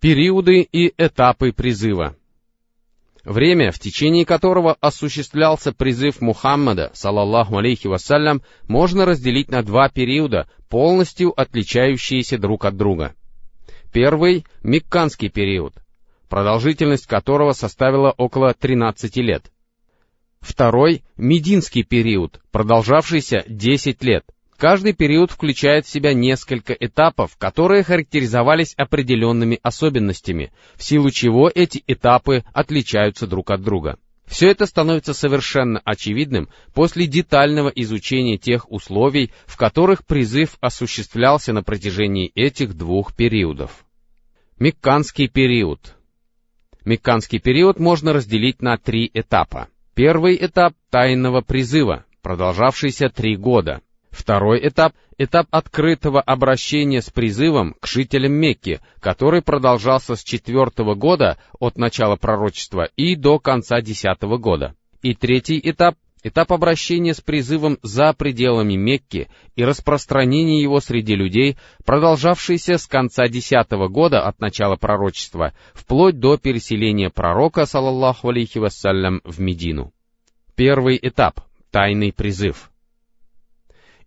Периоды и этапы призыва. Время, в течение которого осуществлялся призыв Мухаммада, салаллаху алейхи вассалям, можно разделить на два периода, полностью отличающиеся друг от друга. Первый — Мекканский период, продолжительность которого составила около 13 лет. Второй — Мединский период, продолжавшийся 10 лет — Каждый период включает в себя несколько этапов, которые характеризовались определенными особенностями, в силу чего эти этапы отличаются друг от друга. Все это становится совершенно очевидным после детального изучения тех условий, в которых призыв осуществлялся на протяжении этих двух периодов. Мекканский период. Мекканский период можно разделить на три этапа. Первый этап тайного призыва, продолжавшийся три года. Второй этап — этап открытого обращения с призывом к жителям Мекки, который продолжался с четвертого года от начала пророчества и до конца десятого года. И третий этап — этап обращения с призывом за пределами Мекки и распространения его среди людей, продолжавшийся с конца десятого года от начала пророчества, вплоть до переселения пророка, саллаллаху алейхи вассалям, в Медину. Первый этап — тайный призыв —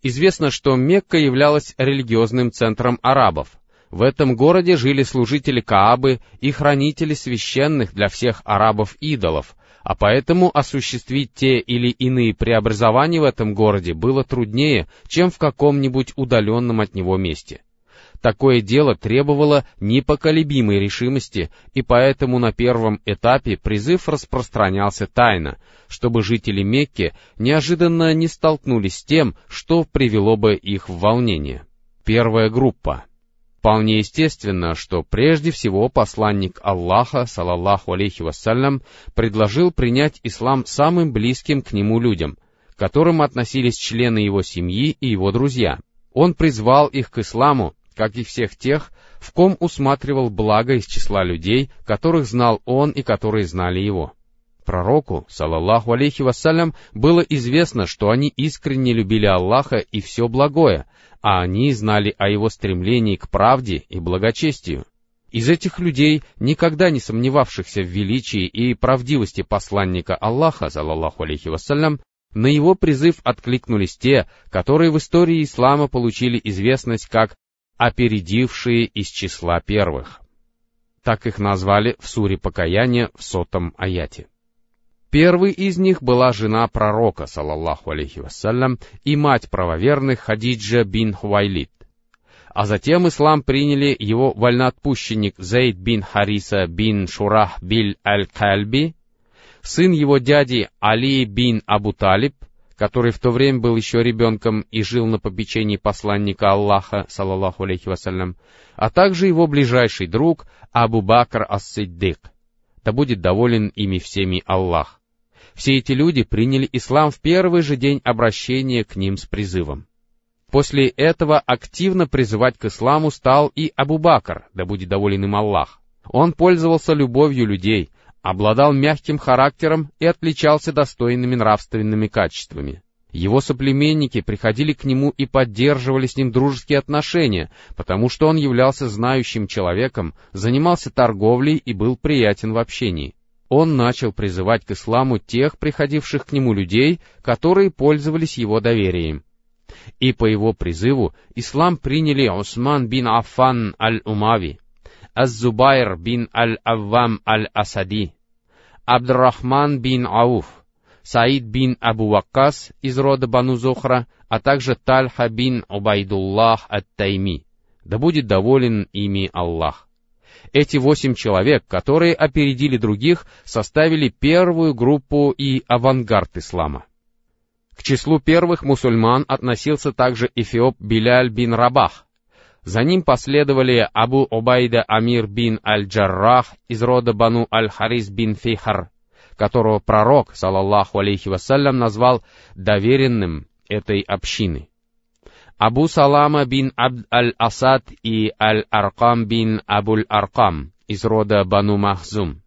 Известно, что Мекка являлась религиозным центром арабов. В этом городе жили служители Каабы и хранители священных для всех арабов идолов, а поэтому осуществить те или иные преобразования в этом городе было труднее, чем в каком-нибудь удаленном от него месте. Такое дело требовало непоколебимой решимости, и поэтому на первом этапе призыв распространялся тайно, чтобы жители Мекки неожиданно не столкнулись с тем, что привело бы их в волнение. Первая группа. Вполне естественно, что прежде всего посланник Аллаха, салаллаху алейхи вассалям, предложил принять ислам самым близким к нему людям, к которым относились члены его семьи и его друзья. Он призвал их к исламу, как и всех тех, в ком усматривал благо из числа людей, которых знал он и которые знали его. Пророку, салаллаху алейхи вассалям, было известно, что они искренне любили Аллаха и все благое, а они знали о его стремлении к правде и благочестию. Из этих людей, никогда не сомневавшихся в величии и правдивости посланника Аллаха, салаллаху алейхи вассалям, на его призыв откликнулись те, которые в истории ислама получили известность как опередившие из числа первых. Так их назвали в суре покаяния в сотом аяте. Первый из них была жена пророка, салаллаху алейхи вассалям, и мать правоверных Хадиджа бин Хуайлит. А затем ислам приняли его вольноотпущенник Зейд бин Хариса бин Шурах биль аль-Кальби, сын его дяди Али бин Абу Талиб, который в то время был еще ребенком и жил на попечении посланника Аллаха, саллаллаху алейхи вассалям, а также его ближайший друг Абу Бакр ас-Сиддик. Да будет доволен ими всеми Аллах. Все эти люди приняли ислам в первый же день обращения к ним с призывом. После этого активно призывать к исламу стал и Абу Бакр, да будет доволен им Аллах. Он пользовался любовью людей, обладал мягким характером и отличался достойными нравственными качествами. Его соплеменники приходили к нему и поддерживали с ним дружеские отношения, потому что он являлся знающим человеком, занимался торговлей и был приятен в общении. Он начал призывать к исламу тех приходивших к нему людей, которые пользовались его доверием. И по его призыву ислам приняли Усман бин Аффан аль-Умави, Az-Зубайр бин Аль-Аввам Аль-Асади, Абдрахман бин Ауф, Саид бин Абу Ваккас из рода Бану Зохра, а также Тальха бин Убайдуллах Ат-Тайми. Да будет доволен ими Аллах. Эти восемь человек, которые опередили других, составили первую группу и авангард ислама. К числу первых мусульман относился также Эфиоп Биляль бин Рабах, за ним последовали Абу Обайда Амир бин Аль-Джаррах из рода Бану Аль-Харис бин Фихар, которого пророк, салаллаху алейхи вассалям, назвал доверенным этой общины. Абу Салама бин Абд Аль-Асад и Аль-Аркам бин Абуль-Аркам из рода Бану Махзум.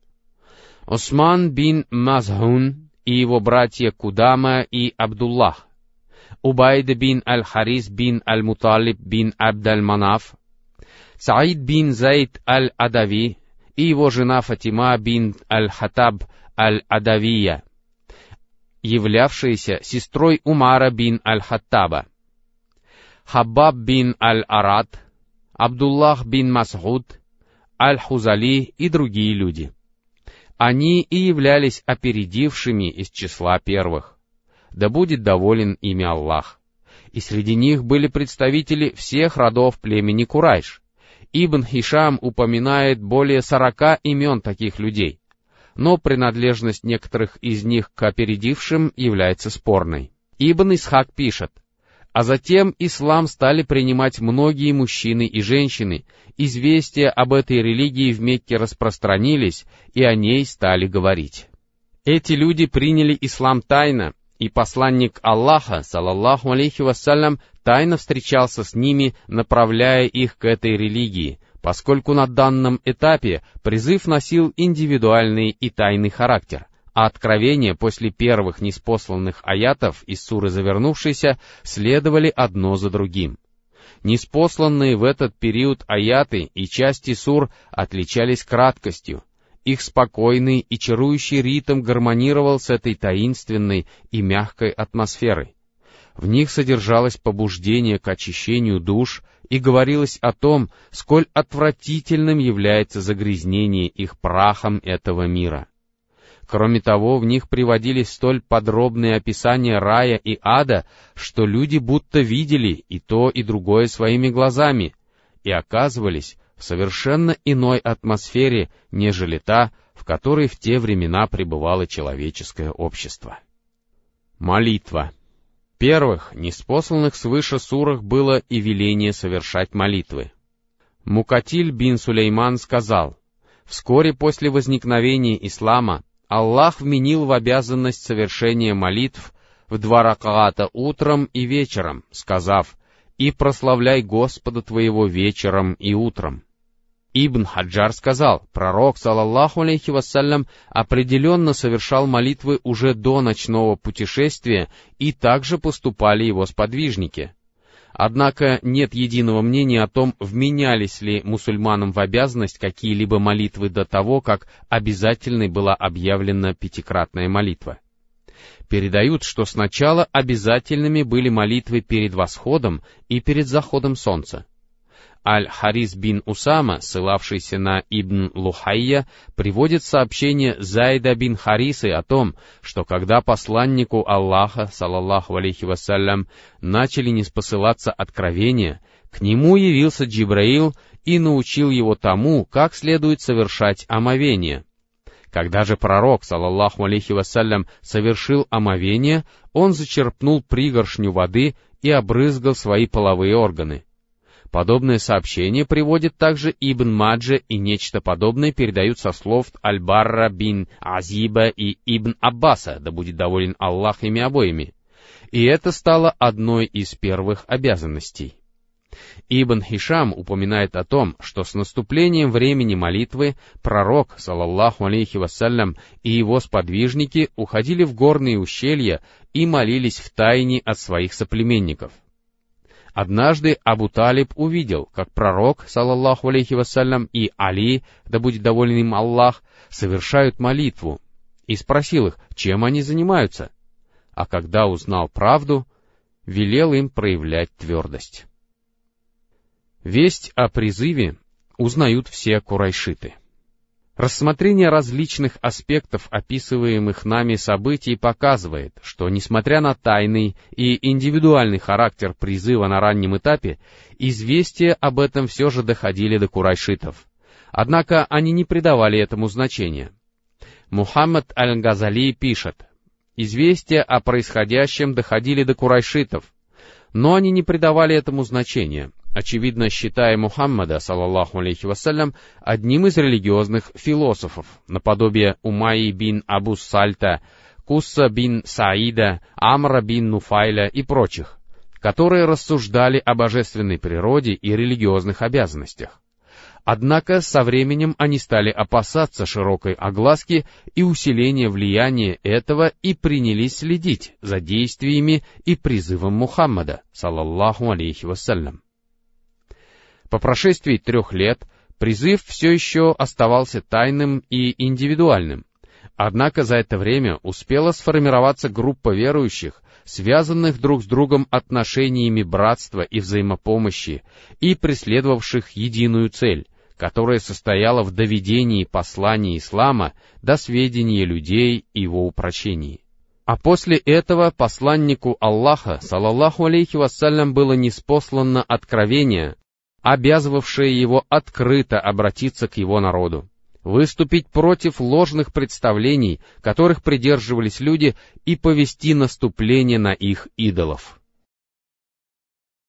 Усман бин Мазхун и его братья Кудама и Абдуллах, Убайд бин Аль-Харис бин Аль-Муталиб бин Абд-Аль-Манаф, Саид бин Заид аль-Адави и его жена Фатима бин аль-Хатаб аль-Адавия, являвшиеся сестрой Умара бин аль-Хаттаба, Хаббаб бин аль-Арат, Абдуллах бин Масхуд, Аль-Хузали и другие люди. Они и являлись опередившими из числа первых. Да будет доволен ими Аллах. И среди них были представители всех родов племени Курайш. Ибн Хишам упоминает более сорока имен таких людей, но принадлежность некоторых из них к опередившим является спорной. Ибн Исхак пишет — а затем ислам стали принимать многие мужчины и женщины, известия об этой религии в Мекке распространились, и о ней стали говорить. Эти люди приняли ислам тайно, и посланник Аллаха, салаллаху алейхи вассалям, тайно встречался с ними, направляя их к этой религии, поскольку на данном этапе призыв носил индивидуальный и тайный характер — а откровения после первых неспосланных аятов из суры завернувшейся следовали одно за другим. Неспосланные в этот период аяты и части сур отличались краткостью, их спокойный и чарующий ритм гармонировал с этой таинственной и мягкой атмосферой. В них содержалось побуждение к очищению душ и говорилось о том, сколь отвратительным является загрязнение их прахом этого мира — Кроме того, в них приводились столь подробные описания рая и ада, что люди будто видели и то, и другое своими глазами, и оказывались в совершенно иной атмосфере, нежели та, в которой в те времена пребывало человеческое общество. Молитва. Первых, неспосланных свыше сурах было и веление совершать молитвы. Мукатиль бин Сулейман сказал, «Вскоре после возникновения ислама Аллах вменил в обязанность совершения молитв в два ракаата утром и вечером, сказав, «И прославляй Господа твоего вечером и утром». Ибн Хаджар сказал, пророк, салаллаху алейхи вассалям, определенно совершал молитвы уже до ночного путешествия, и также поступали его сподвижники. Однако нет единого мнения о том, вменялись ли мусульманам в обязанность какие-либо молитвы до того, как обязательной была объявлена пятикратная молитва. Передают, что сначала обязательными были молитвы перед восходом и перед заходом солнца. Аль-Харис бин Усама, ссылавшийся на Ибн Лухайя, приводит сообщение Зайда бин Харисы о том, что когда посланнику Аллаха, салаллаху алейхи вассалям, начали не спосылаться откровения, к нему явился Джибраил и научил его тому, как следует совершать омовение. Когда же пророк, салаллаху алейхи вассалям, совершил омовение, он зачерпнул пригоршню воды и обрызгал свои половые органы. Подобное сообщение приводит также Ибн Маджа и нечто подобное передают со слов Аль-Барра бин Азиба и Ибн Аббаса, да будет доволен Аллах ими обоими. И это стало одной из первых обязанностей. Ибн Хишам упоминает о том, что с наступлением времени молитвы пророк, салаллаху алейхи вассалям, и его сподвижники уходили в горные ущелья и молились в тайне от своих соплеменников — Однажды Абу Талиб увидел, как пророк, салаллаху алейхи вассалям, и Али, да будет доволен им Аллах, совершают молитву, и спросил их, чем они занимаются. А когда узнал правду, велел им проявлять твердость. Весть о призыве узнают все курайшиты. Рассмотрение различных аспектов описываемых нами событий показывает, что, несмотря на тайный и индивидуальный характер призыва на раннем этапе, известия об этом все же доходили до курайшитов. Однако они не придавали этому значения. Мухаммад Аль-Газали пишет, «Известия о происходящем доходили до курайшитов, но они не придавали этому значения, очевидно считая Мухаммада, саллаллаху алейхи вассалям, одним из религиозных философов, наподобие Умайи бин Абу Сальта, Кусса бин Саида, Амра бин Нуфайля и прочих, которые рассуждали о божественной природе и религиозных обязанностях. Однако со временем они стали опасаться широкой огласки и усиления влияния этого и принялись следить за действиями и призывом Мухаммада, саллаллаху алейхи вассалям. По прошествии трех лет призыв все еще оставался тайным и индивидуальным. Однако за это время успела сформироваться группа верующих, связанных друг с другом отношениями братства и взаимопомощи, и преследовавших единую цель, которая состояла в доведении послания ислама до сведения людей и его упрочении. А после этого посланнику Аллаха, салаллаху алейхи вассалям, было неспослано откровение, обязывавшее его открыто обратиться к его народу, выступить против ложных представлений, которых придерживались люди, и повести наступление на их идолов.